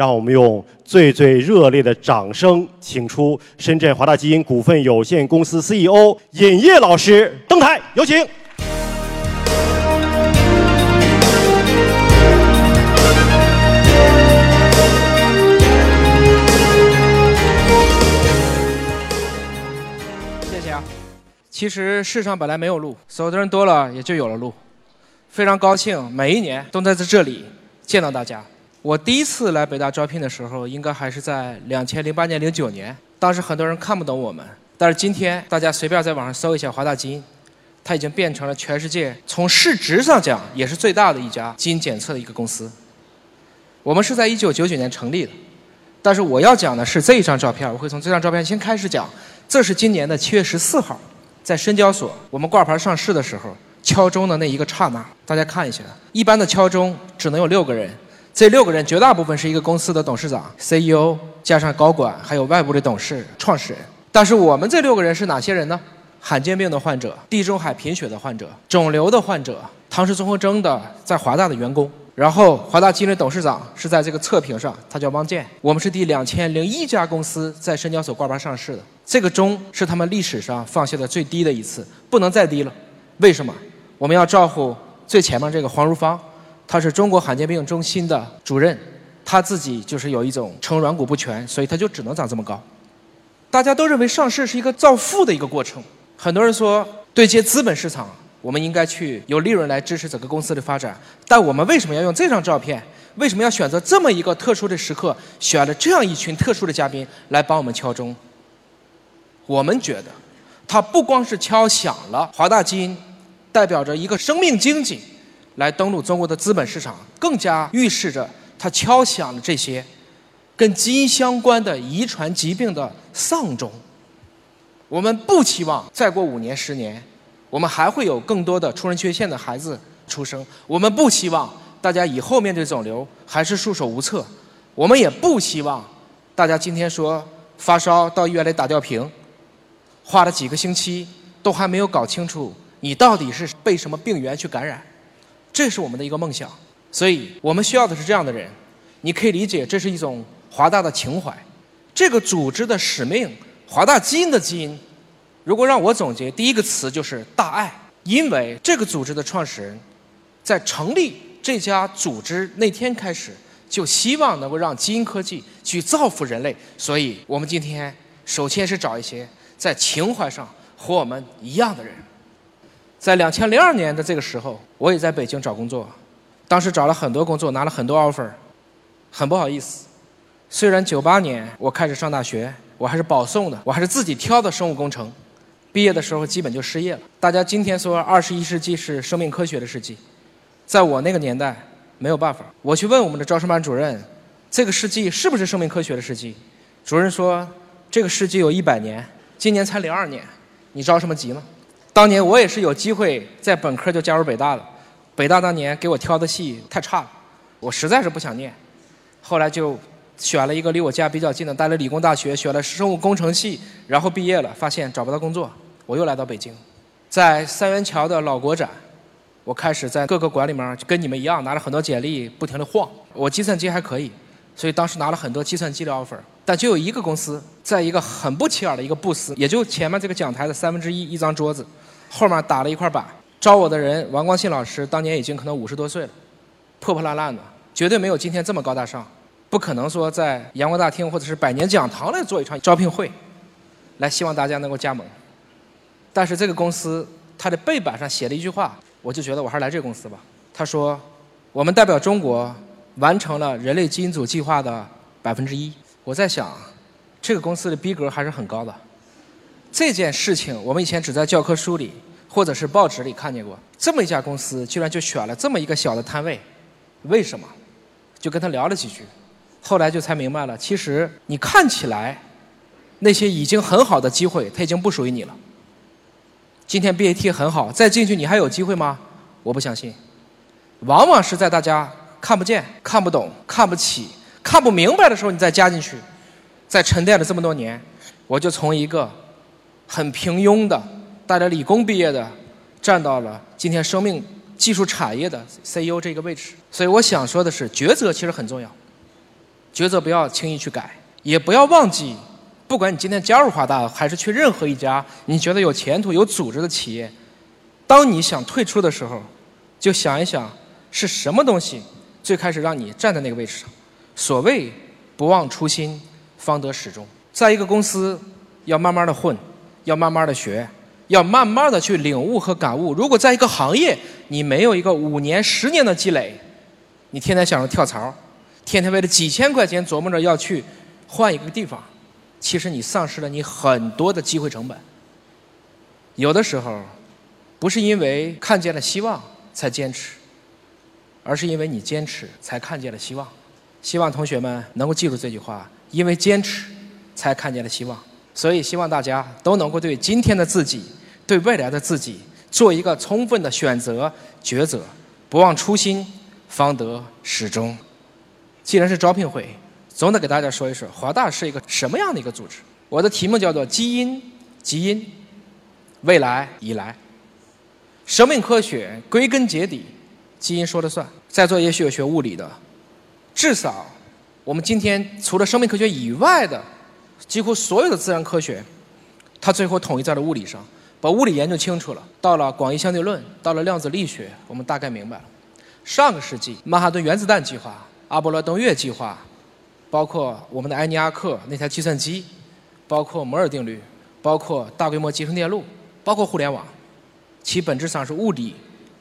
让我们用最最热烈的掌声，请出深圳华大基因股份有限公司 CEO 尹烨老师登台，有请。谢谢啊。其实世上本来没有路，走的人多了，也就有了路。非常高兴，每一年都在这里见到大家。我第一次来北大招聘的时候，应该还是在两千零八年、零九年。当时很多人看不懂我们，但是今天大家随便在网上搜一下华大基因，它已经变成了全世界从市值上讲也是最大的一家基因检测的一个公司。我们是在一九九九年成立的，但是我要讲的是这一张照片，我会从这张照片先开始讲。这是今年的七月十四号，在深交所我们挂牌上市的时候敲钟的那一个刹那，大家看一下，一般的敲钟只能有六个人。这六个人绝大部分是一个公司的董事长、CEO 加上高管，还有外部的董事、创始人。但是我们这六个人是哪些人呢？罕见病的患者、地中海贫血的患者、肿瘤的患者、唐氏综合征的在华大的员工。然后华大基因的董事长是在这个测评上，他叫汪建。我们是第两千零一家公司在深交所挂牌上市的。这个钟是他们历史上放下的最低的一次，不能再低了。为什么？我们要照顾最前面这个黄如芳。他是中国罕见病中心的主任，他自己就是有一种成软骨不全，所以他就只能长这么高。大家都认为上市是一个造富的一个过程，很多人说对接资本市场，我们应该去有利润来支持整个公司的发展。但我们为什么要用这张照片？为什么要选择这么一个特殊的时刻，选了这样一群特殊的嘉宾来帮我们敲钟？我们觉得，它不光是敲响了华大基因，代表着一个生命经济。来登陆中国的资本市场，更加预示着它敲响了这些跟基因相关的遗传疾病的丧钟。我们不期望再过五年、十年，我们还会有更多的出生缺陷的孩子出生。我们不希望大家以后面对肿瘤还是束手无策。我们也不希望大家今天说发烧到医院里打吊瓶，花了几个星期都还没有搞清楚你到底是被什么病源去感染。这是我们的一个梦想，所以我们需要的是这样的人。你可以理解，这是一种华大的情怀。这个组织的使命，华大基因的基因，如果让我总结，第一个词就是大爱。因为这个组织的创始人，在成立这家组织那天开始，就希望能够让基因科技去造福人类。所以我们今天首先是找一些在情怀上和我们一样的人。在两千零二年的这个时候，我也在北京找工作，当时找了很多工作，拿了很多 offer，很不好意思。虽然九八年我开始上大学，我还是保送的，我还是自己挑的生物工程，毕业的时候基本就失业了。大家今天说二十一世纪是生命科学的世纪，在我那个年代没有办法。我去问我们的招生班主任，这个世纪是不是生命科学的世纪？主任说，这个世纪有一百年，今年才零二年，你着什么急呢？当年我也是有机会在本科就加入北大的，北大当年给我挑的系太差了，我实在是不想念，后来就选了一个离我家比较近的，待了理工大学，选了生物工程系，然后毕业了，发现找不到工作，我又来到北京，在三元桥的老国展，我开始在各个馆里面跟你们一样拿了很多简历，不停的晃，我计算机还可以，所以当时拿了很多计算机的 offer。但就有一个公司，在一个很不起眼的一个布斯，也就前面这个讲台的三分之一一张桌子，后面打了一块板。招我的人王光信老师，当年已经可能五十多岁了，破破烂烂的，绝对没有今天这么高大上，不可能说在阳光大厅或者是百年讲堂来做一场招聘会，来希望大家能够加盟。但是这个公司它的背板上写了一句话，我就觉得我还是来这个公司吧。他说，我们代表中国完成了人类基因组计划的百分之一。我在想，这个公司的逼格还是很高的。这件事情我们以前只在教科书里或者是报纸里看见过。这么一家公司居然就选了这么一个小的摊位，为什么？就跟他聊了几句，后来就才明白了。其实你看起来那些已经很好的机会，它已经不属于你了。今天 BAT 很好，再进去你还有机会吗？我不相信。往往是在大家看不见、看不懂、看不起。看不明白的时候，你再加进去，在沉淀了这么多年，我就从一个很平庸的、大家理工毕业的，站到了今天生命技术产业的 CEO 这个位置。所以我想说的是，抉择其实很重要。抉择不要轻易去改，也不要忘记，不管你今天加入华大，还是去任何一家你觉得有前途、有组织的企业，当你想退出的时候，就想一想是什么东西最开始让你站在那个位置上。所谓不忘初心，方得始终。在一个公司，要慢慢的混，要慢慢的学，要慢慢的去领悟和感悟。如果在一个行业，你没有一个五年、十年的积累，你天天想着跳槽，天天为了几千块钱琢磨着要去换一个地方，其实你丧失了你很多的机会成本。有的时候，不是因为看见了希望才坚持，而是因为你坚持才看见了希望。希望同学们能够记住这句话：因为坚持，才看见了希望。所以，希望大家都能够对今天的自己、对未来的自己做一个充分的选择抉择，不忘初心，方得始终。既然是招聘会，总得给大家说一说华大是一个什么样的一个组织。我的题目叫做“基因，基因，未来已来”。生命科学归根结底，基因说了算。在座也许有学物理的。至少，我们今天除了生命科学以外的，几乎所有的自然科学，它最后统一在了物理上，把物理研究清楚了。到了广义相对论，到了量子力学，我们大概明白了。上个世纪，曼哈顿原子弹计划、阿波罗登月计划，包括我们的埃尼阿克那台计算机，包括摩尔定律，包括大规模集成电路，包括互联网，其本质上是物理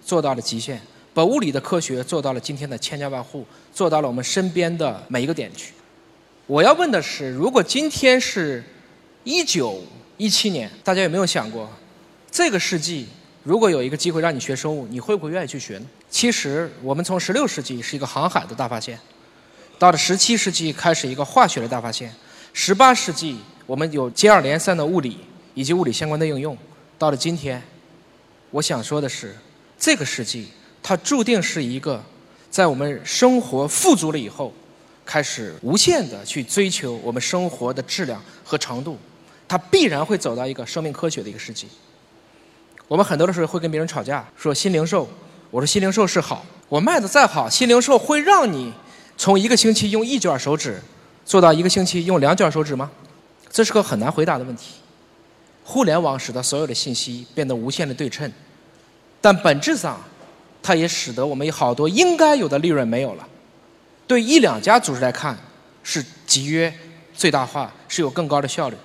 做到了极限。把物理的科学做到了今天的千家万户，做到了我们身边的每一个点去。我要问的是，如果今天是一九一七年，大家有没有想过，这个世纪如果有一个机会让你学生物，你会不会愿意去学呢？其实，我们从十六世纪是一个航海的大发现，到了十七世纪开始一个化学的大发现，十八世纪我们有接二连三的物理以及物理相关的应用，到了今天，我想说的是，这个世纪。它注定是一个，在我们生活富足了以后，开始无限的去追求我们生活的质量和长度，它必然会走到一个生命科学的一个世纪。我们很多的时候会跟别人吵架，说新零售，我说新零售是好，我卖的再好，新零售会让你从一个星期用一卷手指，做到一个星期用两卷手指吗？这是个很难回答的问题。互联网使得所有的信息变得无限的对称，但本质上。它也使得我们有好多应该有的利润没有了。对一两家组织来看，是集约最大化，是有更高的效率；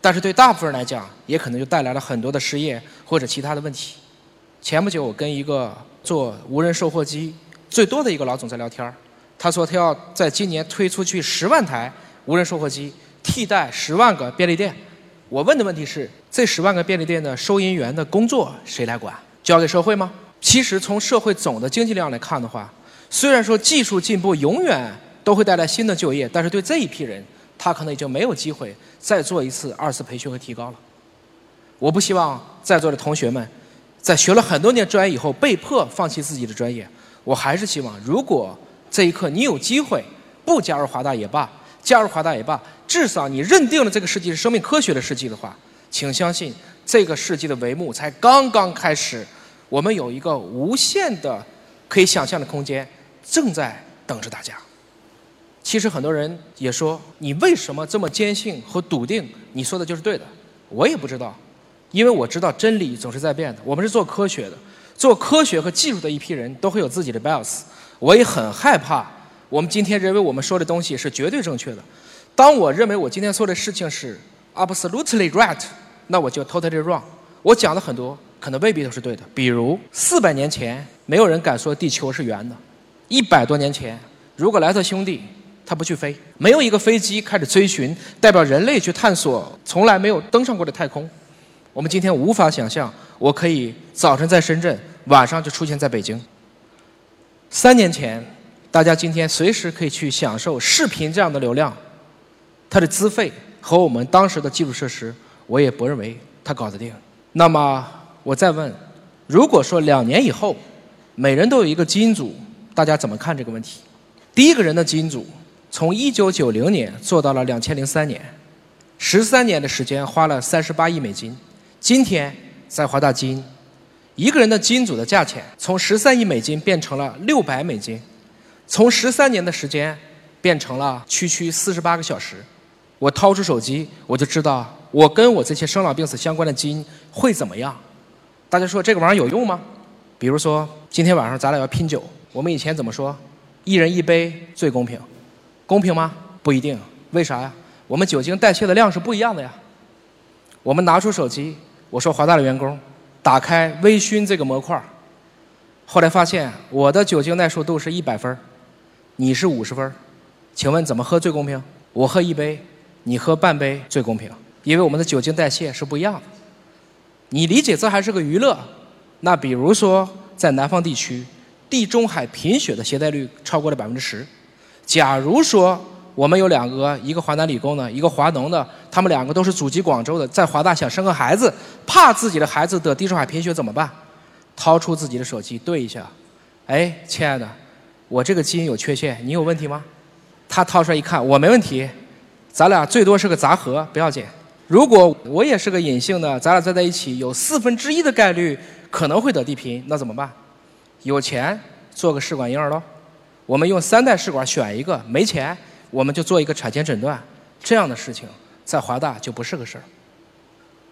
但是对大部分人来讲，也可能就带来了很多的失业或者其他的问题。前不久，我跟一个做无人售货机最多的一个老总在聊天他说他要在今年推出去十万台无人售货机，替代十万个便利店。我问的问题是：这十万个便利店的收银员的工作谁来管？交给社会吗？其实从社会总的经济量来看的话，虽然说技术进步永远都会带来新的就业，但是对这一批人，他可能已经没有机会再做一次二次培训和提高了。我不希望在座的同学们在学了很多年专业以后被迫放弃自己的专业。我还是希望，如果这一刻你有机会不加入华大也罢，加入华大也罢，至少你认定了这个世纪是生命科学的世纪的话，请相信这个世纪的帷幕才刚刚开始。我们有一个无限的可以想象的空间，正在等着大家。其实很多人也说，你为什么这么坚信和笃定？你说的就是对的。我也不知道，因为我知道真理总是在变的。我们是做科学的，做科学和技术的一批人都会有自己的 bias。我也很害怕，我们今天认为我们说的东西是绝对正确的。当我认为我今天说的事情是 absolutely right，那我就 totally wrong。我讲的很多。可能未必都是对的。比如，四百年前没有人敢说地球是圆的；一百多年前，如果莱特兄弟他不去飞，没有一个飞机开始追寻代表人类去探索从来没有登上过的太空，我们今天无法想象，我可以早晨在深圳，晚上就出现在北京。三年前，大家今天随时可以去享受视频这样的流量，它的资费和我们当时的基础设施，我也不认为它搞得定。那么。我再问，如果说两年以后，每人都有一个基因组，大家怎么看这个问题？第一个人的基因组从一九九零年做到了两千零三年，十三年的时间花了三十八亿美金。今天在华大基因，一个人的基因组的价钱从十三亿美金变成了六百美金，从十三年的时间变成了区区四十八个小时。我掏出手机，我就知道我跟我这些生老病死相关的基因会怎么样。大家说这个玩意儿有用吗？比如说今天晚上咱俩要拼酒，我们以前怎么说？一人一杯最公平，公平吗？不一定。为啥呀？我们酒精代谢的量是不一样的呀。我们拿出手机，我说华大的员工，打开微醺这个模块后来发现我的酒精耐受度是一百分你是五十分请问怎么喝最公平？我喝一杯，你喝半杯最公平，因为我们的酒精代谢是不一样的。你理解这还是个娱乐？那比如说在南方地区。地中海贫血的携带率超过了百分之十。假如说我们有两个，一个华南理工的，一个华农的，他们两个都是祖籍广州的，在华大想生个孩子，怕自己的孩子得地中海贫血怎么办？掏出自己的手机对一下，哎，亲爱的，我这个基因有缺陷，你有问题吗？他掏出来一看，我没问题，咱俩最多是个杂合，不要紧。如果我也是个隐性的，咱俩再在一起，有四分之一的概率可能会得地贫，那怎么办？有钱做个试管婴儿喽，我们用三代试管选一个，没钱我们就做一个产前诊断，这样的事情在华大就不是个事儿。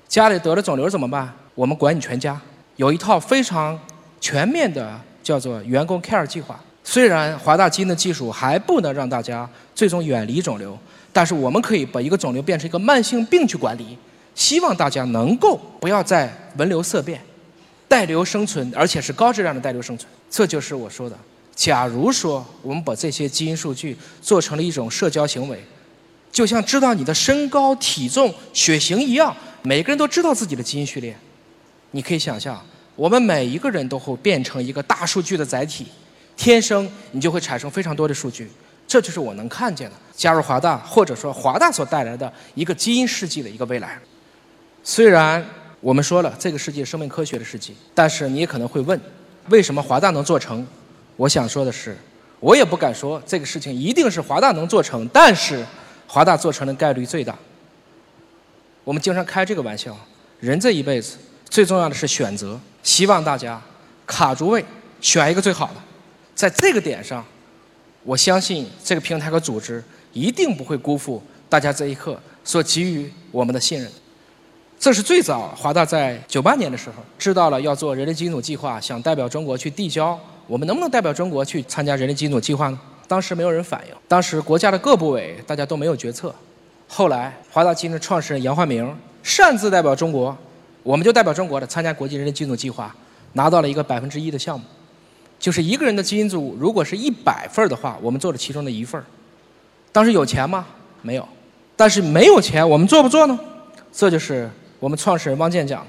家里得了肿瘤怎么办？我们管你全家，有一套非常全面的叫做员工 care 计划。虽然华大基因的技术还不能让大家最终远离肿瘤，但是我们可以把一个肿瘤变成一个慢性病去管理，希望大家能够不要再闻瘤色变。带瘤生存，而且是高质量的带瘤生存，这就是我说的。假如说我们把这些基因数据做成了一种社交行为，就像知道你的身高、体重、血型一样，每个人都知道自己的基因序列。你可以想象，我们每一个人都会变成一个大数据的载体，天生你就会产生非常多的数据。这就是我能看见的。加入华大，或者说华大所带来的一个基因世纪的一个未来。虽然。我们说了，这个世界生命科学的世界，但是你也可能会问，为什么华大能做成？我想说的是，我也不敢说这个事情一定是华大能做成，但是华大做成的概率最大。我们经常开这个玩笑，人这一辈子最重要的是选择，希望大家卡住位，选一个最好的。在这个点上，我相信这个平台和组织一定不会辜负大家这一刻所给予我们的信任。这是最早华大在九八年的时候知道了要做人类基因组计划，想代表中国去递交，我们能不能代表中国去参加人类基因组计划呢？当时没有人反应，当时国家的各部委大家都没有决策。后来华大基因的创始人杨焕明擅自代表中国，我们就代表中国的参加国际人类基因组计划，拿到了一个百分之一的项目，就是一个人的基因组如果是一百份的话，我们做了其中的一份当时有钱吗？没有，但是没有钱，我们做不做呢？这就是。我们创始人汪建讲，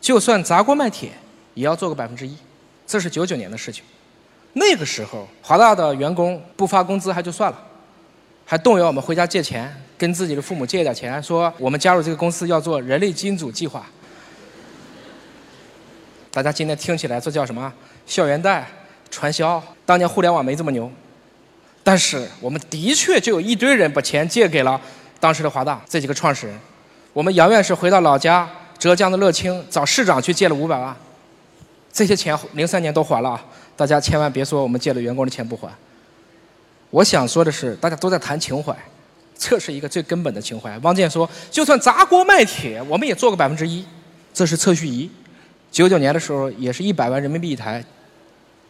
就算砸锅卖铁，也要做个百分之一。这是九九年的事情。那个时候，华大的员工不发工资还就算了，还动员我们回家借钱，跟自己的父母借点钱，说我们加入这个公司要做人类基因组计划。大家今天听起来这叫什么？校园贷、传销。当年互联网没这么牛，但是我们的确就有一堆人把钱借给了当时的华大这几个创始人。我们杨院士回到老家浙江的乐清，找市长去借了五百万，这些钱零三年都还了啊！大家千万别说我们借了员工的钱不还。我想说的是，大家都在谈情怀，这是一个最根本的情怀。汪建说，就算砸锅卖铁，我们也做个百分之一。这是测序仪，九九年的时候也是一百万人民币一台，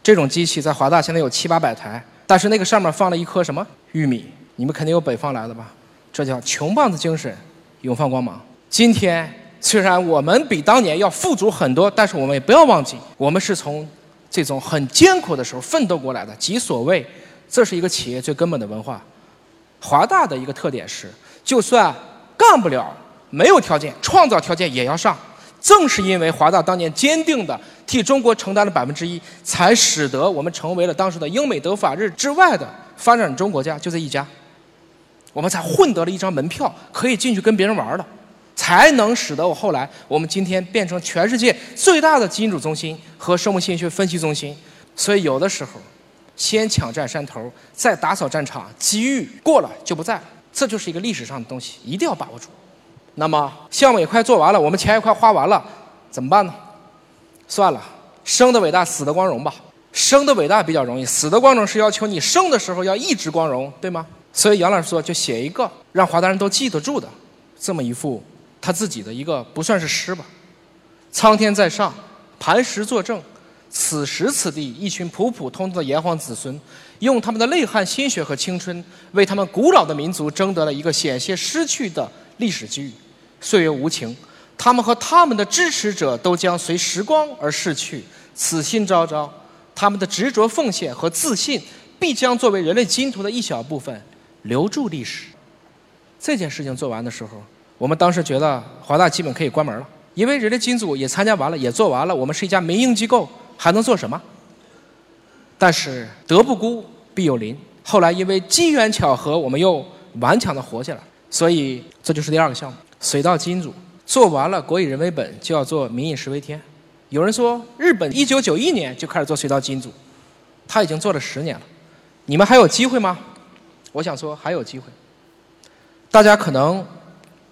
这种机器在华大现在有七八百台，但是那个上面放了一颗什么玉米？你们肯定有北方来的吧？这叫穷棒子精神。永放光芒。今天虽然我们比当年要富足很多，但是我们也不要忘记，我们是从这种很艰苦的时候奋斗过来的。即所谓，这是一个企业最根本的文化。华大的一个特点是，就算干不了，没有条件，创造条件也要上。正是因为华大当年坚定的替中国承担了百分之一，才使得我们成为了当时的英美德法日之外的发展中国家，就这一家。我们才混得了一张门票，可以进去跟别人玩了，才能使得我后来我们今天变成全世界最大的基因组中心和生物信息分析中心。所以有的时候，先抢占山头，再打扫战场，机遇过了就不在。这就是一个历史上的东西，一定要把握住。那么项目也快做完了，我们钱也快花完了，怎么办呢？算了，生的伟大，死的光荣吧。生的伟大比较容易，死的光荣是要求你生的时候要一直光荣，对吗？所以杨老师说，就写一个让华大人都记得住的这么一副他自己的一个不算是诗吧。苍天在上，磐石作证，此时此地，一群普普通通的炎黄子孙，用他们的泪汗、心血和青春，为他们古老的民族争得了一个险些失去的历史机遇。岁月无情，他们和他们的支持者都将随时光而逝去。此心昭昭。他们的执着奉献和自信，必将作为人类金图的一小部分留住历史。这件事情做完的时候，我们当时觉得华大基本可以关门了，因为人类金组也参加完了，也做完了。我们是一家民营机构，还能做什么？但是德不孤，必有邻。后来因为机缘巧合，我们又顽强的活下来。所以这就是第二个项目——水稻基因组做完了，国以人为本，就要做民以食为天。有人说，日本一九九一年就开始做水稻基因组，他已经做了十年了。你们还有机会吗？我想说还有机会。大家可能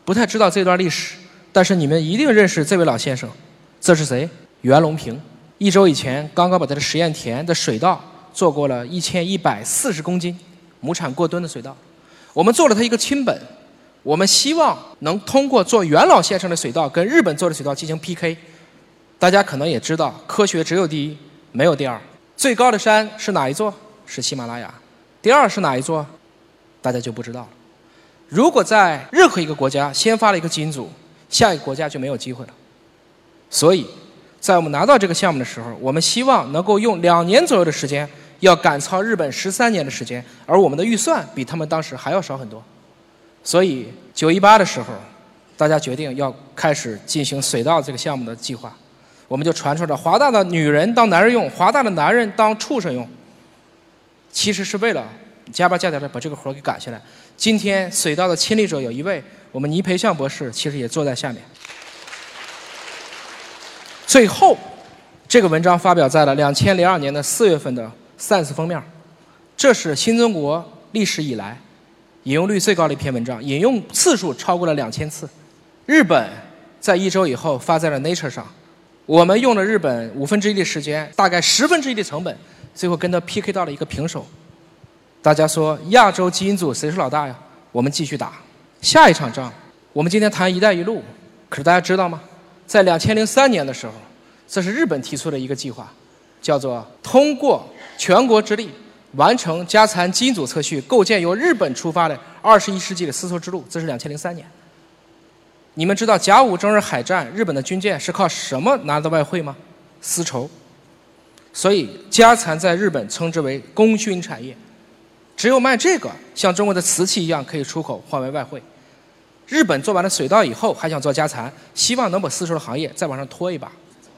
不太知道这段历史，但是你们一定认识这位老先生。这是谁？袁隆平。一周以前，刚刚把他的实验田的水稻做过了一千一百四十公斤，亩产过吨的水稻。我们做了他一个亲本，我们希望能通过做袁老先生的水稻跟日本做的水稻进行 PK。大家可能也知道，科学只有第一，没有第二。最高的山是哪一座？是喜马拉雅。第二是哪一座？大家就不知道了。如果在任何一个国家先发了一个基因组，下一个国家就没有机会了。所以，在我们拿到这个项目的时候，我们希望能够用两年左右的时间，要赶超日本十三年的时间，而我们的预算比他们当时还要少很多。所以，九一八的时候，大家决定要开始进行水稻这个项目的计划。我们就传出了华大的女人当男人用，华大的男人当畜生用。其实是为了加班加点的把这个活给赶下来。今天水稻的亲历者有一位，我们倪培相博士其实也坐在下面。最后，这个文章发表在了两千零二年的四月份的《Science》封面。这是新中国历史以来引用率最高的一篇文章，引用次数超过了两千次。日本在一周以后发在了《Nature》上。我们用了日本五分之一的时间，大概十分之一的成本，最后跟他 PK 到了一个平手。大家说亚洲基因组谁是老大呀？我们继续打下一场仗。我们今天谈“一带一路”，可是大家知道吗？在两千零三年的时候，这是日本提出的一个计划，叫做通过全国之力完成家蚕基因组测序，构建由日本出发的二十一世纪的丝绸之路。这是两千零三年。你们知道甲午中日海战，日本的军舰是靠什么拿的外汇吗？丝绸。所以家蚕在日本称之为功勋产业，只有卖这个，像中国的瓷器一样可以出口换为外汇。日本做完了水稻以后，还想做家蚕，希望能把丝绸的行业再往上拖一把。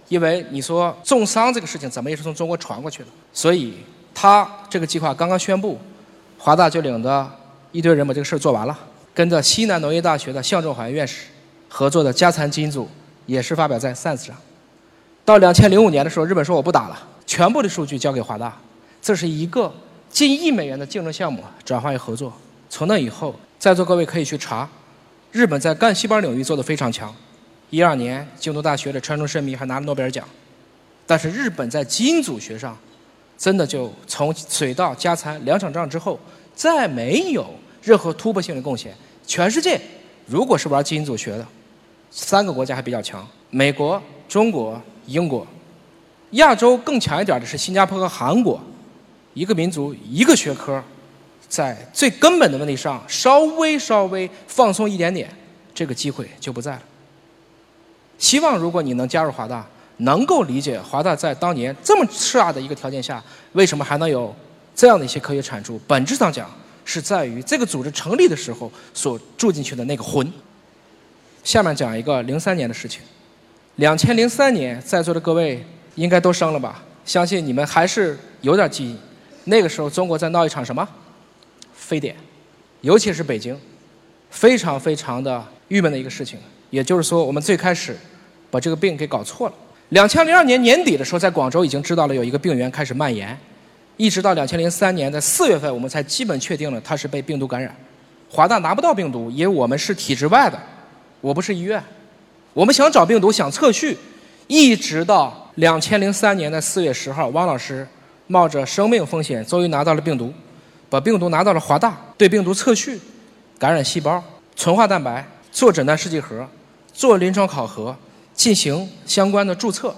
因为你说种桑这个事情怎么也是从中国传过去的，所以他这个计划刚刚宣布，华大就领着一堆人把这个事儿做完了，跟着西南农业大学的向仲怀院士。合作的家蚕基因组也是发表在《Science》上。到两千零五年的时候，日本说我不打了，全部的数据交给华大。这是一个近亿美元的竞争项目转化为合作。从那以后，在座各位可以去查，日本在干细胞领域做得非常强。一二年，京都大学的川中伸弥还拿了诺贝尔奖。但是日本在基因组学上，真的就从水稻、加餐两场仗之后，再没有任何突破性的贡献。全世界，如果是玩基因组学的，三个国家还比较强：美国、中国、英国。亚洲更强一点的是新加坡和韩国。一个民族一个学科，在最根本的问题上稍微稍微放松一点点，这个机会就不在了。希望如果你能加入华大，能够理解华大在当年这么差的一个条件下，为什么还能有这样的一些科学产出。本质上讲，是在于这个组织成立的时候所注进去的那个魂。下面讲一个零三年的事情。两千零三年，在座的各位应该都生了吧？相信你们还是有点记忆。那个时候，中国在闹一场什么？非典，尤其是北京，非常非常的郁闷的一个事情。也就是说，我们最开始把这个病给搞错了。两千零二年年底的时候，在广州已经知道了有一个病源开始蔓延，一直到两千零三年的四月份，我们才基本确定了它是被病毒感染。华大拿不到病毒，因为我们是体制外的。我不是医院，我们想找病毒，想测序，一直到两千零三年的四月十号，汪老师冒着生命风险，终于拿到了病毒，把病毒拿到了华大，对病毒测序、感染细胞、纯化蛋白，做诊断试剂盒，做临床考核，进行相关的注册，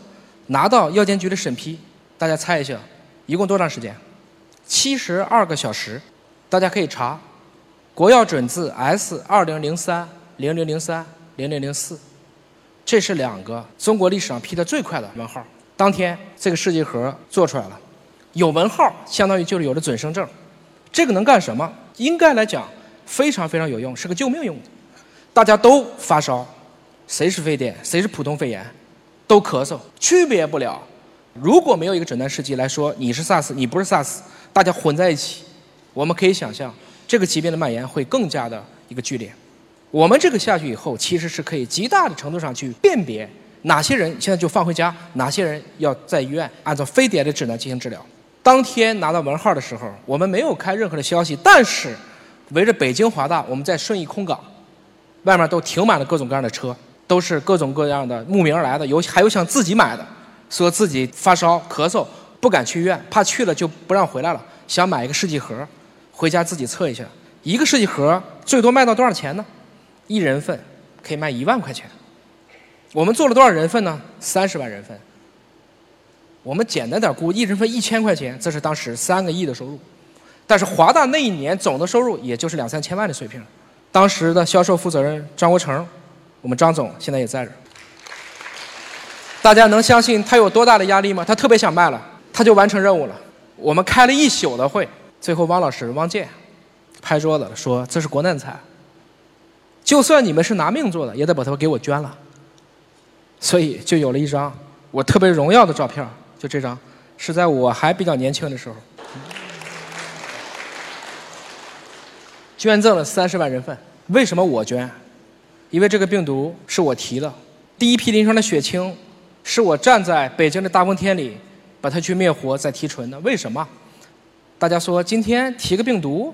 拿到药监局的审批。大家猜一下，一共多长时间？七十二个小时。大家可以查，国药准字 S 二零零三零零零三零零零四，这是两个中国历史上批的最快的文号。当天这个试剂盒做出来了，有文号相当于就是有了准生证。这个能干什么？应该来讲非常非常有用，是个救命用的。大家都发烧，谁是非典，谁是普通肺炎，都咳嗽，区别不了。如果没有一个诊断试剂来说你是 SARS，你不是 SARS，大家混在一起。我们可以想象，这个疾病的蔓延会更加的一个剧烈。我们这个下去以后，其实是可以极大的程度上去辨别哪些人现在就放回家，哪些人要在医院按照非典的指南进行治疗。当天拿到文号的时候，我们没有开任何的消息，但是围着北京华大，我们在顺义空港，外面都停满了各种各样的车，都是各种各样的慕名而来的，有还有想自己买的，说自己发烧咳嗽不敢去医院，怕去了就不让回来了，想买一个试剂盒。回家自己测一下，一个试剂盒最多卖到多少钱呢？一人份可以卖一万块钱。我们做了多少人份呢？三十万人份。我们简单点估，一人分一千块钱，这是当时三个亿的收入。但是华大那一年总的收入也就是两三千万的水平。当时的销售负责人张国成，我们张总现在也在这。大家能相信他有多大的压力吗？他特别想卖了，他就完成任务了。我们开了一宿的会。最后，汪老师汪建拍桌子，说：“这是国难财，就算你们是拿命做的，也得把它给我捐了。”所以就有了一张我特别荣耀的照片，就这张，是在我还比较年轻的时候，捐赠了三十万人份。为什么我捐？因为这个病毒是我提的，第一批临床的血清是我站在北京的大风天里把它去灭活再提纯的。为什么？大家说今天提个病毒，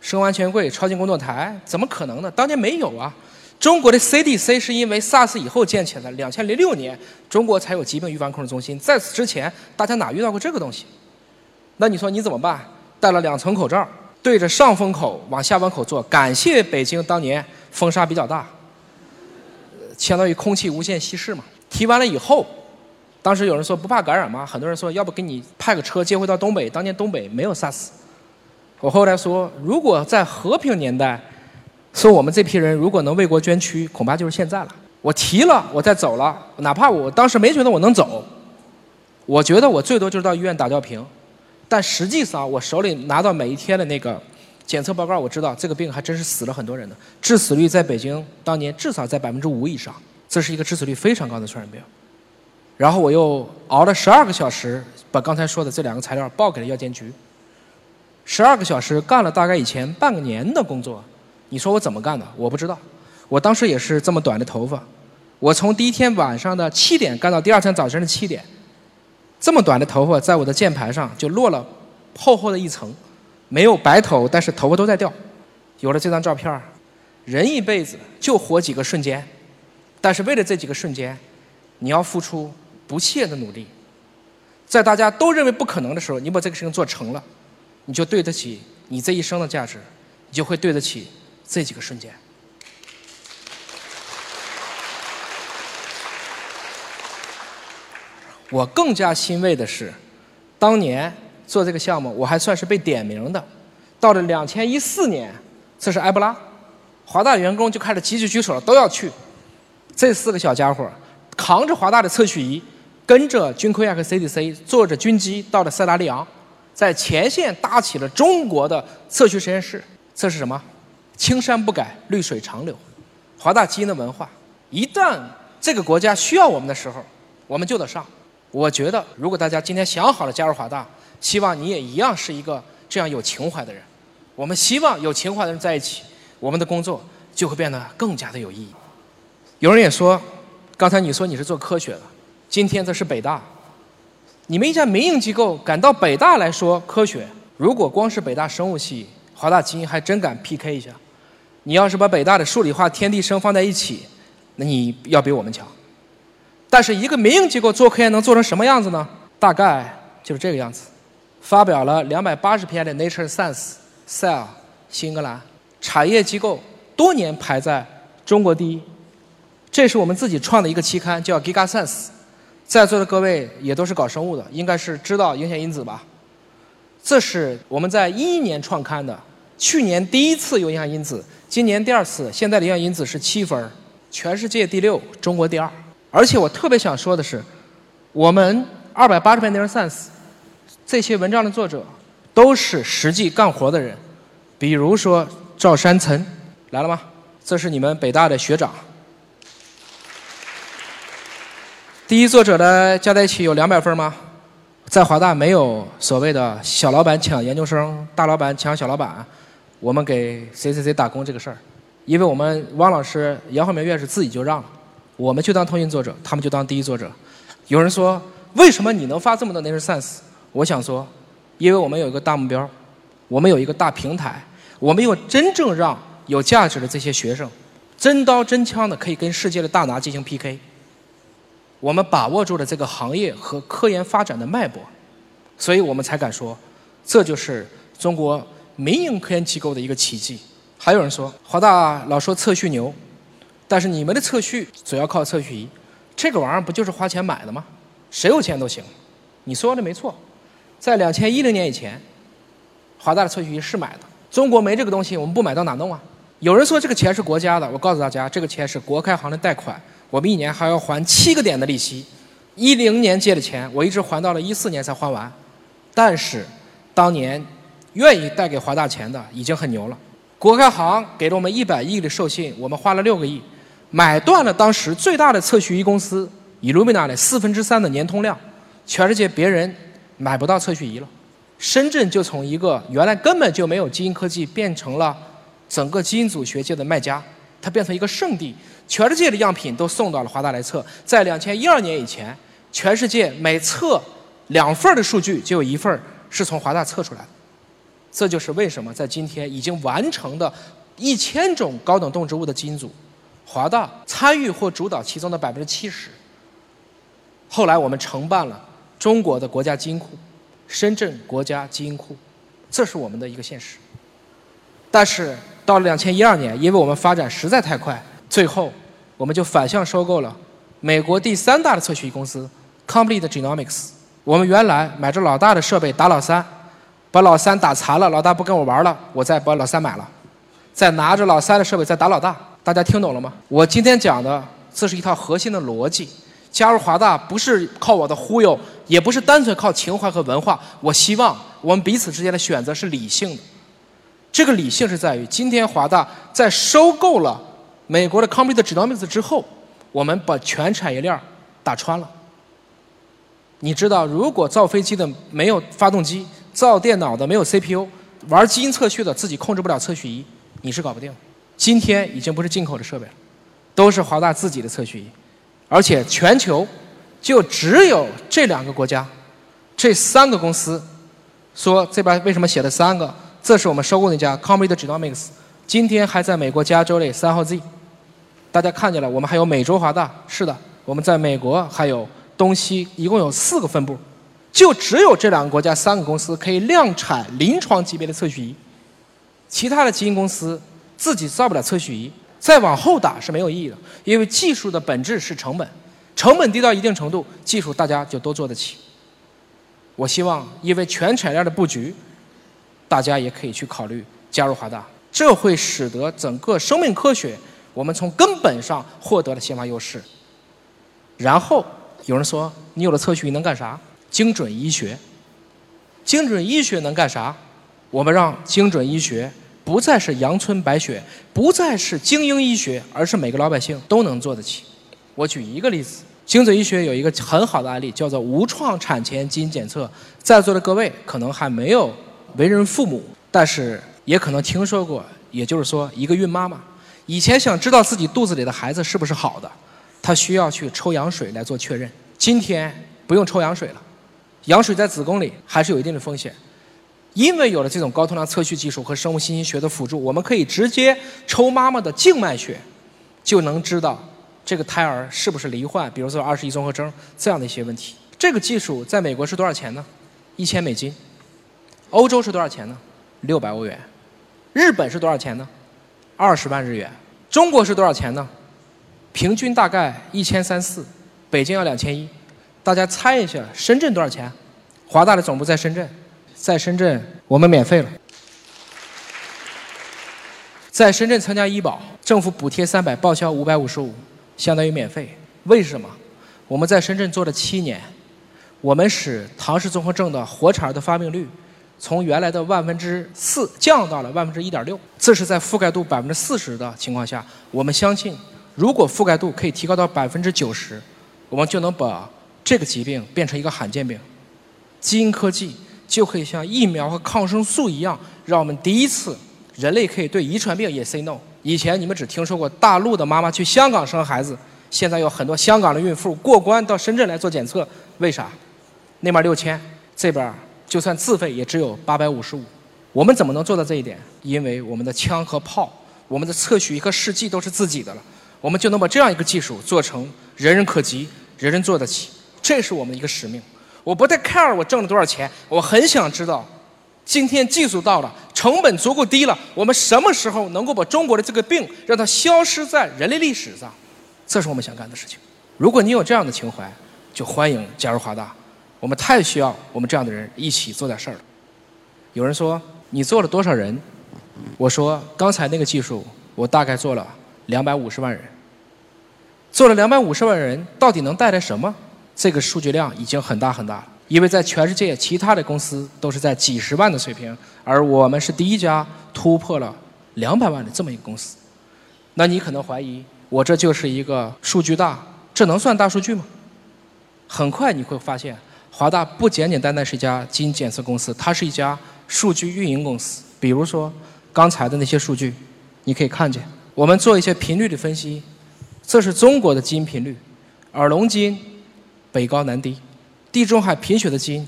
升完全贵，超进工作台，怎么可能呢？当年没有啊。中国的 CDC 是因为 SARS 以后建起来的，两千零六年中国才有疾病预防控制中心。在此之前，大家哪遇到过这个东西？那你说你怎么办？戴了两层口罩，对着上风口往下风口做。感谢北京当年风沙比较大，相当于空气无限稀释嘛。提完了以后。当时有人说不怕感染吗？很多人说要不给你派个车接回到东北。当年东北没有 SARS。我后来说，如果在和平年代，说我们这批人如果能为国捐躯，恐怕就是现在了。我提了，我再走了，哪怕我当时没觉得我能走，我觉得我最多就是到医院打吊瓶。但实际上，我手里拿到每一天的那个检测报告，我知道这个病还真是死了很多人的，致死率在北京当年至少在百分之五以上，这是一个致死率非常高的传染病。然后我又熬了十二个小时，把刚才说的这两个材料报给了药监局。十二个小时干了大概以前半年的工作，你说我怎么干的？我不知道。我当时也是这么短的头发，我从第一天晚上的七点干到第二天早晨的七点，这么短的头发在我的键盘上就落了厚厚的一层，没有白头，但是头发都在掉。有了这张照片人一辈子就活几个瞬间，但是为了这几个瞬间，你要付出。不懈的努力，在大家都认为不可能的时候，你把这个事情做成了，你就对得起你这一生的价值，你就会对得起这几个瞬间。我更加欣慰的是，当年做这个项目，我还算是被点名的。到了两千一四年，这是埃博拉，华大员工就开始积极举手了，都要去。这四个小家伙扛着华大的测序仪。跟着军科院和 CDC 坐着军机到了塞拉利昂，在前线搭起了中国的测序实验室。这是什么？青山不改，绿水长流。华大基因的文化，一旦这个国家需要我们的时候，我们就得上。我觉得，如果大家今天想好了加入华大，希望你也一样是一个这样有情怀的人。我们希望有情怀的人在一起，我们的工作就会变得更加的有意义。有人也说，刚才你说你是做科学的。今天这是北大，你们一家民营机构敢到北大来说科学？如果光是北大生物系、华大基因，还真敢 PK 一下。你要是把北大的数理化、天地生放在一起，那你要比我们强。但是一个民营机构做科研能做成什么样子呢？大概就是这个样子。发表了两百八十篇的《Nature Science》，Cell，新英格兰产业机构多年排在中国第一。这是我们自己创的一个期刊，叫《Giga Sense》。在座的各位也都是搞生物的，应该是知道影响因子吧？这是我们在一一年创刊的，去年第一次有影响因子，今年第二次。现在的影响因子是七分，全世界第六，中国第二。而且我特别想说的是，我们二百八十篇《Nature Science》这些文章的作者都是实际干活的人，比如说赵山岑来了吗？这是你们北大的学长。第一作者的加在一起有两百分吗？在华大没有所谓的小老板抢研究生，大老板抢小老板，我们给谁谁谁打工这个事儿，因为我们汪老师、杨浩明院士自己就让了，我们就当通讯作者，他们就当第一作者。有人说，为什么你能发这么多 Nature Science？我想说，因为我们有一个大目标，我们有一个大平台，我们有真正让有价值的这些学生，真刀真枪的可以跟世界的大拿进行 PK。我们把握住了这个行业和科研发展的脉搏，所以我们才敢说，这就是中国民营科研机构的一个奇迹。还有人说，华大老说测序牛，但是你们的测序主要靠测序仪，这个玩意儿不就是花钱买的吗？谁有钱都行。你说的没错，在两千一零年以前，华大的测序仪是买的。中国没这个东西，我们不买到哪弄啊？有人说这个钱是国家的，我告诉大家，这个钱是国开行的贷款。我们一年还要还七个点的利息，一零年借的钱，我一直还到了一四年才还完。但是，当年愿意贷给华大钱的已经很牛了。国开行给了我们一百亿的授信，我们花了六个亿，买断了当时最大的测序仪公司 Illumina 的四分之三的年通量，全世界别人买不到测序仪了。深圳就从一个原来根本就没有基因科技，变成了整个基因组学界的卖家，它变成一个圣地。全世界的样品都送到了华大来测，在两千一二年以前，全世界每测两份的数据就有一份是从华大测出来的。这就是为什么在今天已经完成的一千种高等动植物的基因组，华大参与或主导其中的百分之七十。后来我们承办了中国的国家基因库，深圳国家基因库，这是我们的一个现实。但是到了两千一二年，因为我们发展实在太快，最后。我们就反向收购了美国第三大的测序公司 Complete Genomics。我们原来买着老大的设备打老三，把老三打残了，老大不跟我玩了，我再把老三买了，再拿着老三的设备再打老大。大家听懂了吗？我今天讲的这是一套核心的逻辑。加入华大不是靠我的忽悠，也不是单纯靠情怀和文化。我希望我们彼此之间的选择是理性的。这个理性是在于，今天华大在收购了。美国的 Complete Genomics 之后，我们把全产业链打穿了。你知道，如果造飞机的没有发动机，造电脑的没有 CPU，玩基因测序的自己控制不了测序仪，你是搞不定。今天已经不是进口的设备了，都是华大自己的测序仪，而且全球就只有这两个国家，这三个公司说这边为什么写了三个？这是我们收购那家 Complete Genomics，今天还在美国加州的三号 Z。大家看见了，我们还有美洲华大，是的，我们在美国还有东西，一共有四个分部，就只有这两个国家三个公司可以量产临床级别的测序仪，其他的基因公司自己造不了测序仪，再往后打是没有意义的，因为技术的本质是成本，成本低到一定程度，技术大家就都做得起。我希望因为全产业链的布局，大家也可以去考虑加入华大，这会使得整个生命科学。我们从根本上获得了先发优势。然后有人说：“你有了测序仪能干啥？”精准医学。精准医学能干啥？我们让精准医学不再是阳春白雪，不再是精英医学，而是每个老百姓都能做得起。我举一个例子：精准医学有一个很好的案例，叫做无创产前基因检测。在座的各位可能还没有为人父母，但是也可能听说过。也就是说，一个孕妈妈。以前想知道自己肚子里的孩子是不是好的，她需要去抽羊水来做确认。今天不用抽羊水了，羊水在子宫里还是有一定的风险。因为有了这种高通量测序技术和生物信息学的辅助，我们可以直接抽妈妈的静脉血，就能知道这个胎儿是不是罹患，比如说二十一综合征这样的一些问题。这个技术在美国是多少钱呢？一千美金。欧洲是多少钱呢？六百欧元。日本是多少钱呢？二十万日元。中国是多少钱呢？平均大概一千三四，北京要两千一。大家猜一下，深圳多少钱？华大的总部在深圳，在深圳我们免费了。在深圳参加医保，政府补贴三百，报销五百五十五，相当于免费。为什么？我们在深圳做了七年，我们使唐氏综合症的活产儿的发病率从原来的万分之四降到了万分之一点六。这是在覆盖度百分之四十的情况下，我们相信，如果覆盖度可以提高到百分之九十，我们就能把这个疾病变成一个罕见病。基因科技就可以像疫苗和抗生素一样，让我们第一次。人类可以对遗传病也 say no。以前你们只听说过大陆的妈妈去香港生孩子，现在有很多香港的孕妇过关到深圳来做检测，为啥？那边六千，这边就算自费也只有八百五十五。我们怎么能做到这一点？因为我们的枪和炮，我们的测序和试剂都是自己的了，我们就能把这样一个技术做成人人可及、人人做得起，这是我们一个使命。我不太 care 我挣了多少钱，我很想知道。今天技术到了，成本足够低了，我们什么时候能够把中国的这个病让它消失在人类历史上？这是我们想干的事情。如果你有这样的情怀，就欢迎加入华大。我们太需要我们这样的人一起做点事儿了。有人说你做了多少人？我说刚才那个技术，我大概做了两百五十万人。做了两百五十万人，到底能带来什么？这个数据量已经很大很大了。因为在全世界，其他的公司都是在几十万的水平，而我们是第一家突破了两百万的这么一个公司。那你可能怀疑，我这就是一个数据大，这能算大数据吗？很快你会发现，华大不简简单单是一家基因检测公司，它是一家数据运营公司。比如说刚才的那些数据，你可以看见，我们做一些频率的分析，这是中国的基因频率，耳聋基因北高南低。地中海贫血的基因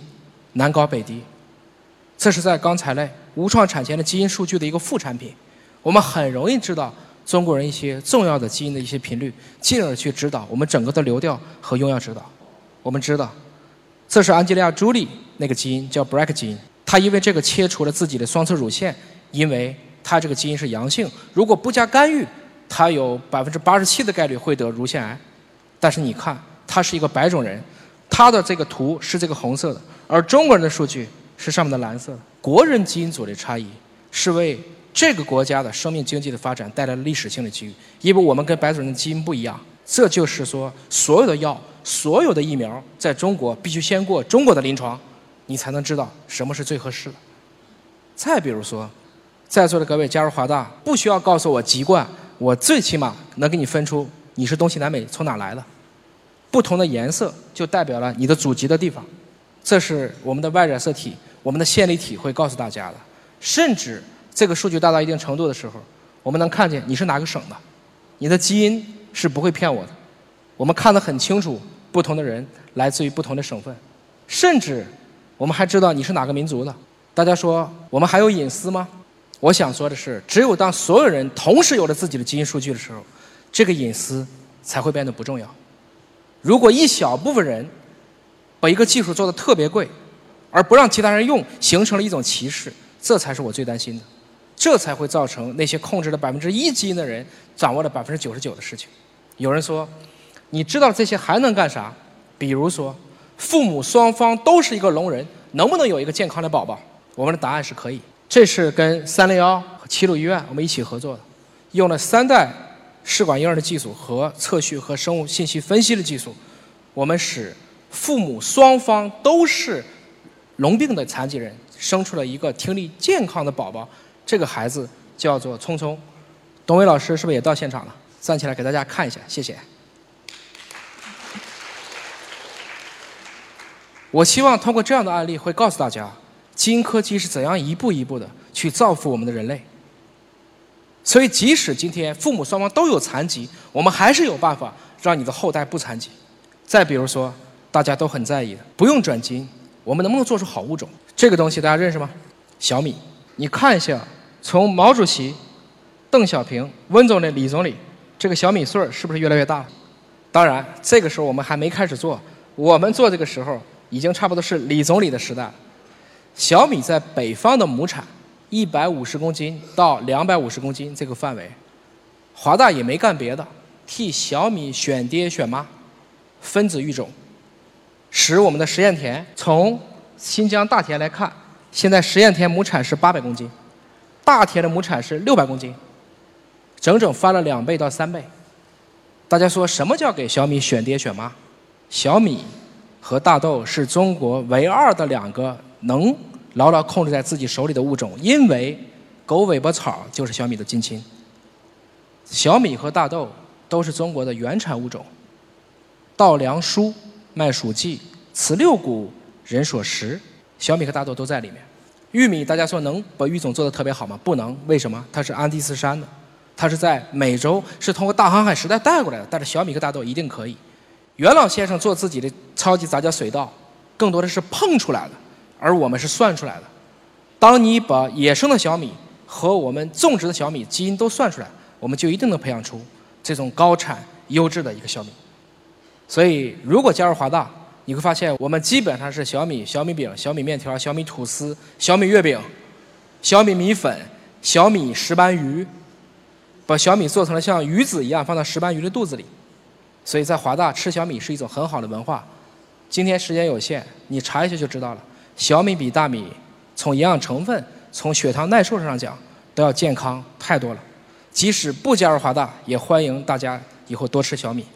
南高北低，这是在刚才类无创产前的基因数据的一个副产品。我们很容易知道中国人一些重要的基因的一些频率，进而去指导我们整个的流调和用药指导。我们知道，这是安吉丽亚·朱莉那个基因叫 BRCA 基因，她因为这个切除了自己的双侧乳腺，因为她这个基因是阳性，如果不加干预，她有百分之八十七的概率会得乳腺癌。但是你看，他是一个白种人。他的这个图是这个红色的，而中国人的数据是上面的蓝色的。国人基因组的差异是为这个国家的生命经济的发展带来了历史性的机遇，因为我们跟白种人的基因不一样。这就是说，所有的药、所有的疫苗，在中国必须先过中国的临床，你才能知道什么是最合适的。再比如说，在座的各位加入华大，不需要告诉我籍贯，我最起码能给你分出你是东西南北从哪来的。不同的颜色就代表了你的祖籍的地方，这是我们的 Y 染色体，我们的线粒体会告诉大家的。甚至这个数据大到一定程度的时候，我们能看见你是哪个省的，你的基因是不会骗我的。我们看得很清楚，不同的人来自于不同的省份，甚至我们还知道你是哪个民族的。大家说我们还有隐私吗？我想说的是，只有当所有人同时有了自己的基因数据的时候，这个隐私才会变得不重要。如果一小部分人把一个技术做得特别贵，而不让其他人用，形成了一种歧视，这才是我最担心的。这才会造成那些控制了百分之一基因的人掌握了百分之九十九的事情。有人说，你知道这些还能干啥？比如说，父母双方都是一个聋人，能不能有一个健康的宝宝？我们的答案是可以。这是跟三零幺和齐鲁医院我们一起合作的，用了三代。试管婴儿的技术和测序和生物信息分析的技术，我们使父母双方都是聋病的残疾人生出了一个听力健康的宝宝。这个孩子叫做聪聪。董伟老师是不是也到现场了？站起来给大家看一下，谢谢。我希望通过这样的案例，会告诉大家，基因科技是怎样一步一步的去造福我们的人类。所以，即使今天父母双方都有残疾，我们还是有办法让你的后代不残疾。再比如说，大家都很在意的，不用转基因，我们能不能做出好物种？这个东西大家认识吗？小米，你看一下，从毛主席、邓小平、温总理、李总理，这个小米穗儿是不是越来越大？当然，这个时候我们还没开始做，我们做这个时候已经差不多是李总理的时代了。小米在北方的亩产一百五十公斤到两百五十公斤这个范围，华大也没干别的，替小米选爹选妈，分子育种，使我们的实验田从新疆大田来看，现在实验田亩产是八百公斤，大田的亩产是六百公斤，整整翻了两倍到三倍。大家说什么叫给小米选爹选妈？小米和大豆是中国唯二的两个能牢牢控制在自己手里的物种，因为狗尾巴草就是小米的近亲。小米和大豆都是中国的原产物种，稻粱菽麦黍稷，此六谷人所食，小米和大豆都在里面。玉米大家说能把育种做得特别好吗？不能，为什么？它是安第斯山的，它是在美洲是通过大航海时代带过来的，但是小米和大豆一定可以。袁老先生做自己的超级杂交水稻，更多的是碰出来的，而我们是算出来的。当你把野生的小米和我们种植的小米基因都算出来，我们就一定能培养出这种高产优质的一个小米。所以，如果加入华大，你会发现我们基本上是小米、小米饼、小米面条、小米吐司、小米月饼、小米米粉、小米石斑鱼，把小米做成了像鱼子一样放到石斑鱼的肚子里。所以在华大吃小米是一种很好的文化。今天时间有限，你查一下就知道了。小米比大米从营养成分、从血糖耐受上讲都要健康太多了。即使不加入华大，也欢迎大家以后多吃小米。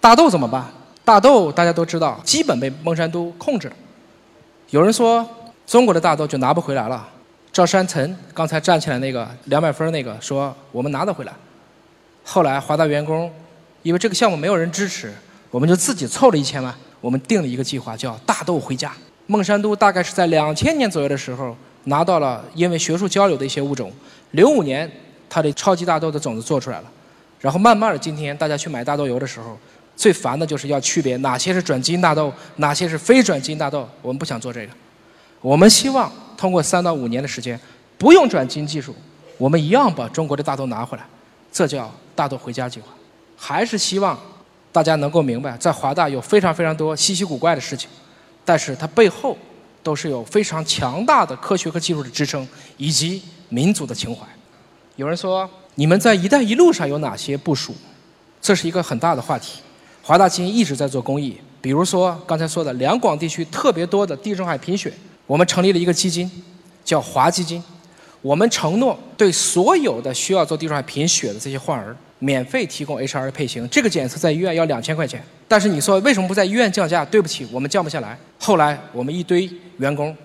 大豆怎么办？大豆大家都知道，基本被孟山都控制。有人说中国的大豆就拿不回来了。赵山岑刚才站起来那个两百分那个说我们拿得回来。后来华大员工。因为这个项目没有人支持，我们就自己凑了一千万，我们定了一个计划，叫“大豆回家”。孟山都大概是在两千年左右的时候拿到了，因为学术交流的一些物种。零五年，它的超级大豆的种子做出来了，然后慢慢的，今天大家去买大豆油的时候，最烦的就是要区别哪些是转基因大豆，哪些是非转基因大豆。我们不想做这个，我们希望通过三到五年的时间，不用转基因技术，我们一样把中国的大豆拿回来，这叫“大豆回家”计划。还是希望大家能够明白，在华大有非常非常多稀奇古怪的事情，但是它背后都是有非常强大的科学和技术的支撑，以及民族的情怀。有人说，你们在“一带一路”上有哪些部署？这是一个很大的话题。华大基因一直在做公益，比如说刚才说的两广地区特别多的地中海贫血，我们成立了一个基金，叫华基金。我们承诺对所有的需要做地中海贫血的这些患儿。免费提供 HR 配型，这个检测在医院要两千块钱。但是你说为什么不在医院降价？对不起，我们降不下来。后来我们一堆员工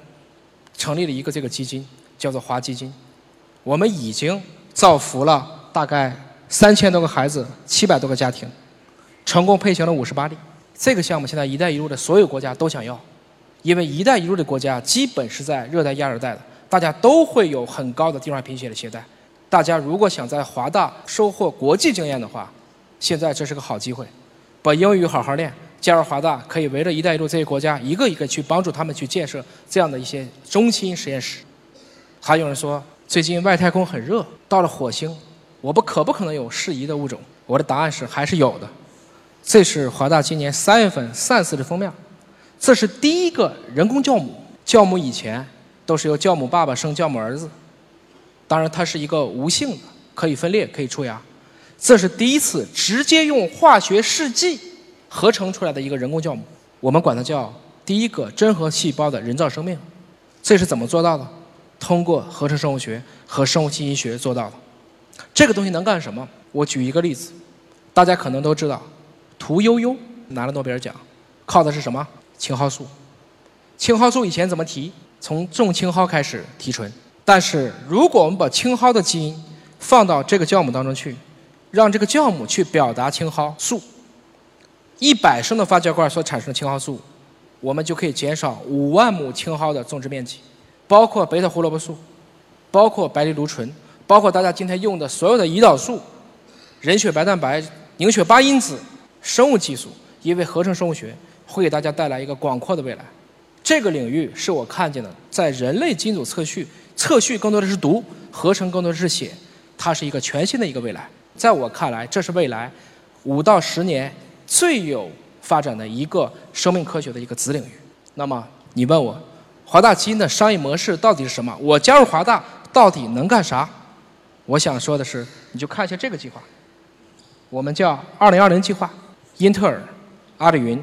成立了一个这个基金，叫做华基金。我们已经造福了大概三千多个孩子，七百多个家庭，成功配型了五十八例。这个项目现在“一带一路”的所有国家都想要，因为“一带一路”的国家基本是在热带、亚热带的，大家都会有很高的地中海贫血的携带。大家如果想在华大收获国际经验的话，现在这是个好机会，把英语好好练，加入华大可以围着“一带一路”这些国家一个一个去帮助他们去建设这样的一些中心实验室。还有人说，最近外太空很热，到了火星，我们可不可能有适宜的物种？我的答案是还是有的。这是华大今年三月份 Science 的封面，这是第一个人工酵母。酵母以前都是由酵母爸爸生酵母儿子。当然，它是一个无性的，可以分裂，可以出芽。这是第一次直接用化学试剂合成出来的一个人工酵母，我们管它叫第一个真核细胞的人造生命。这是怎么做到的？通过合成生物学和生物信息学做到的。这个东西能干什么？我举一个例子，大家可能都知道，屠呦呦拿了诺贝尔奖，靠的是什么？青蒿素。青蒿素以前怎么提？从种青蒿开始提纯。但是，如果我们把青蒿的基因放到这个酵母当中去，让这个酵母去表达青蒿素，一百升的发酵罐所产生的青蒿素，我们就可以减少五万亩青蒿的种植面积，包括贝塔胡萝卜素，包括白藜芦醇，包括大家今天用的所有的胰岛素、人血白蛋白、凝血八因子、生物技术，因为合成生物学会给大家带来一个广阔的未来。这个领域是我看见的，在人类基因组测序。测序更多的是读，合成更多的是写，它是一个全新的一个未来。在我看来，这是未来五到十年最有发展的一个生命科学的一个子领域。那么，你问我，华大基因的商业模式到底是什么？我加入华大到底能干啥？我想说的是，你就看一下这个计划，我们叫“二零二零计划”，英特尔、阿里云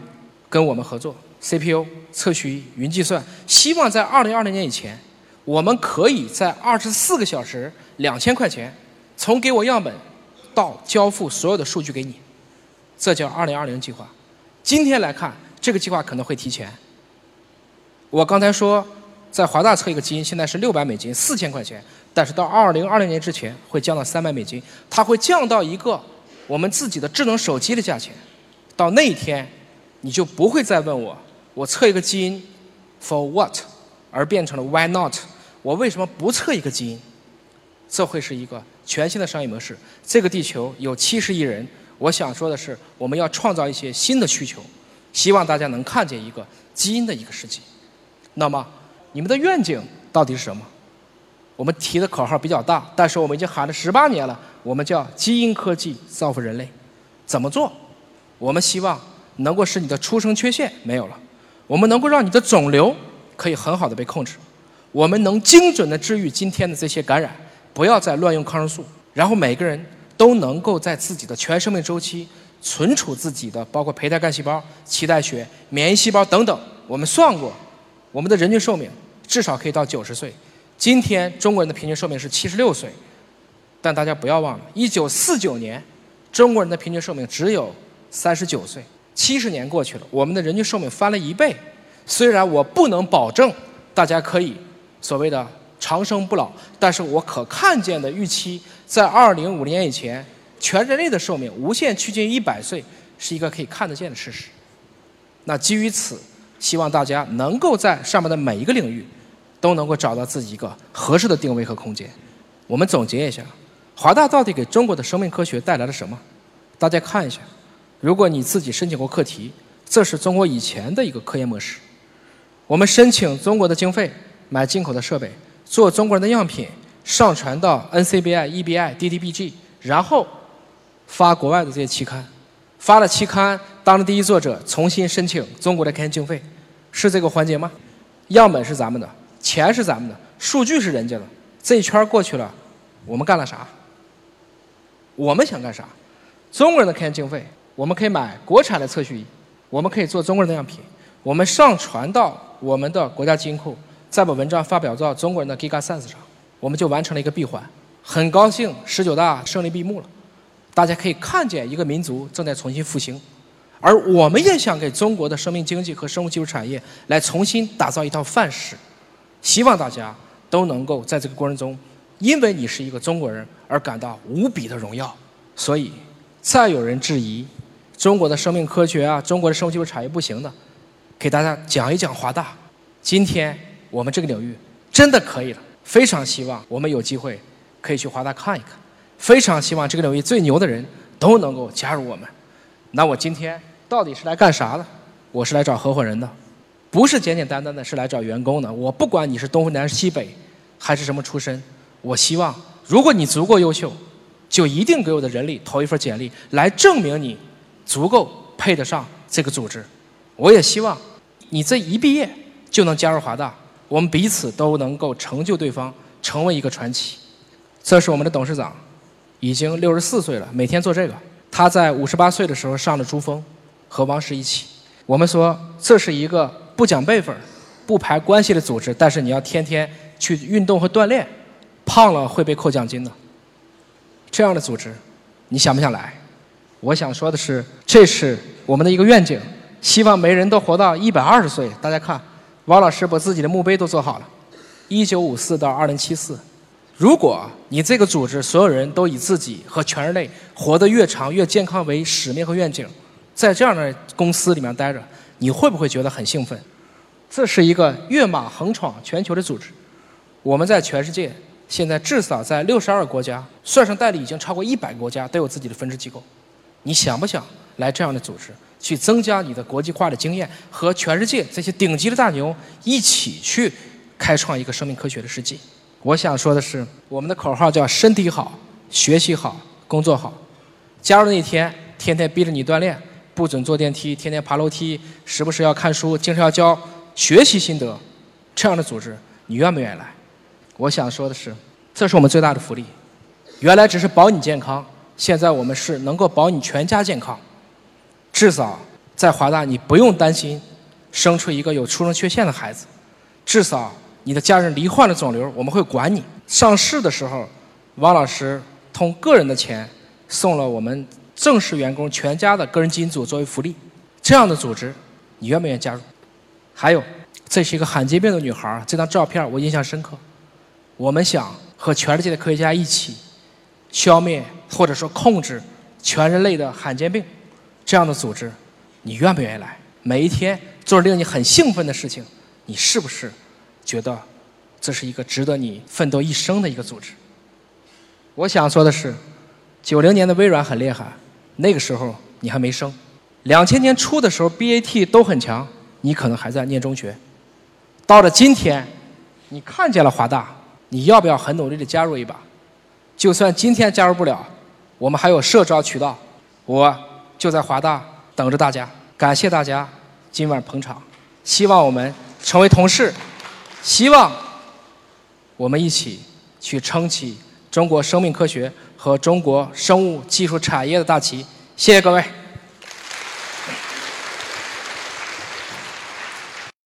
跟我们合作，CPU、测序、云计算，希望在二零二零年以前，我们可以在二十四个小时两千块钱，从给我样本到交付所有的数据给你，这叫“二零二零计划”。今天来看，这个计划可能会提前。我刚才说，在华大测一个基因，现在是六百美金，四千块钱。但是到二零二零年之前，会降到三百美金，它会降到一个我们自己的智能手机的价钱。到那一天，你就不会再问我，我测一个基因，for what，而变成了 why not？我为什么不测一个基因？这会是一个全新的商业模式。这个地球有七十亿人，我想说的是，我们要创造一些新的需求，希望大家能看见一个基因的一个世界。那么，你们的愿景到底是什么？我们提的口号比较大，但是我们已经喊了十八年了。我们叫基因科技造福人类，怎么做？我们希望能够使你的出生缺陷没有了，我们能够让你的肿瘤可以很好的被控制，我们能精准的治愈今天的这些感染，不要再乱用抗生素，然后每个人都能够在自己的全生命周期存储自己的，包括胚胎干细胞、脐带血、免疫细胞等等。我们算过。我们的人均寿命至少可以到九十岁。今天中国人的平均寿命是七十六岁，但大家不要忘了，一九四九年中国人的平均寿命只有三十九岁。七十年过去了，我们的人均寿命翻了一倍。虽然我不能保证大家可以所谓的长生不老，但是我可看见的预期，在二零五零年以前，全人类的寿命无限趋近于一百岁，是一个可以看得见的事实。那基于此。希望大家能够在上面的每一个领域，都能够找到自己一个合适的定位和空间。我们总结一下，华大到底给中国的生命科学带来了什么？大家看一下，如果你自己申请过课题，这是中国以前的一个科研模式。我们申请中国的经费，买进口的设备，做中国人的样品，上传到 NCBI、EBI、DDBG，然后发国外的这些期刊，发了期刊，当了第一作者，重新申请中国的科研经费。是这个环节吗？样本是咱们的，钱是咱们的，数据是人家的。这一圈过去了，我们干了啥？我们想干啥？中国人的科研经费，我们可以买国产的测序仪，我们可以做中国人的样品，我们上传到我们的国家基因库，再把文章发表到中国人的 GigaSense 上，我们就完成了一个闭环。很高兴，十九大胜利闭幕了，大家可以看见一个民族正在重新复兴。而我们也想给中国的生命经济和生物技术产业来重新打造一套范式，希望大家都能够在这个过程中，因为你是一个中国人而感到无比的荣耀。所以，再有人质疑中国的生命科学啊、中国的生物技术产业不行的，给大家讲一讲华大。今天我们这个领域真的可以了，非常希望我们有机会可以去华大看一看，非常希望这个领域最牛的人都能够加入我们。那我今天。到底是来干啥的？我是来找合伙人的，不是简简单单的是来找员工的。我不管你是东南西北，还是什么出身，我希望如果你足够优秀，就一定给我的人力投一份简历，来证明你足够配得上这个组织。我也希望你这一毕业就能加入华大，我们彼此都能够成就对方，成为一个传奇。这是我们的董事长，已经六十四岁了，每天做这个。他在五十八岁的时候上了珠峰。和王石一起，我们说这是一个不讲辈分、不排关系的组织，但是你要天天去运动和锻炼，胖了会被扣奖金的。这样的组织，你想不想来？我想说的是，这是我们的一个愿景，希望每人都活到一百二十岁。大家看，王老师把自己的墓碑都做好了，一九五四到二零七四。如果你这个组织所有人都以自己和全人类活得越长越健康为使命和愿景。在这样的公司里面待着，你会不会觉得很兴奋？这是一个跃马横闯全球的组织。我们在全世界现在至少在六十二个国家，算上代理已经超过一百个国家都有自己的分支机构。你想不想来这样的组织，去增加你的国际化的经验，和全世界这些顶级的大牛一起去开创一个生命科学的世界？我想说的是，我们的口号叫“身体好，学习好，工作好”。加入那一天，天天逼着你锻炼。不准坐电梯，天天爬楼梯，时不时要看书，经常要交学习心得，这样的组织，你愿不愿意来？我想说的是，这是我们最大的福利。原来只是保你健康，现在我们是能够保你全家健康。至少在华大，你不用担心生出一个有出生缺陷的孩子。至少你的家人罹患了肿瘤，我们会管你。上市的时候，王老师通个人的钱送了我们正式员工全家的个人基因组作为福利。这样的组织，你愿不愿意加入？还有，这是一个罕见病的女孩，这张照片我印象深刻。我们想和全世界的科学家一起消灭或者说控制全人类的罕见病，这样的组织，你愿不愿意来？每一天做令你很兴奋的事情，你是不是觉得这是一个值得你奋斗一生的一个组织？我想说的是，九零年的微软很厉害，那个时候你还没生。两千年初的时候，BAT 都很强，你可能还在念中学。到了今天，你看见了华大，你要不要很努力的加入一把？就算今天加入不了，我们还有社招渠道，我就在华大等着大家。感谢大家今晚捧场，希望我们成为同事，希望我们一起去撑起中国生命科学和中国生物技术产业的大旗。谢谢各位。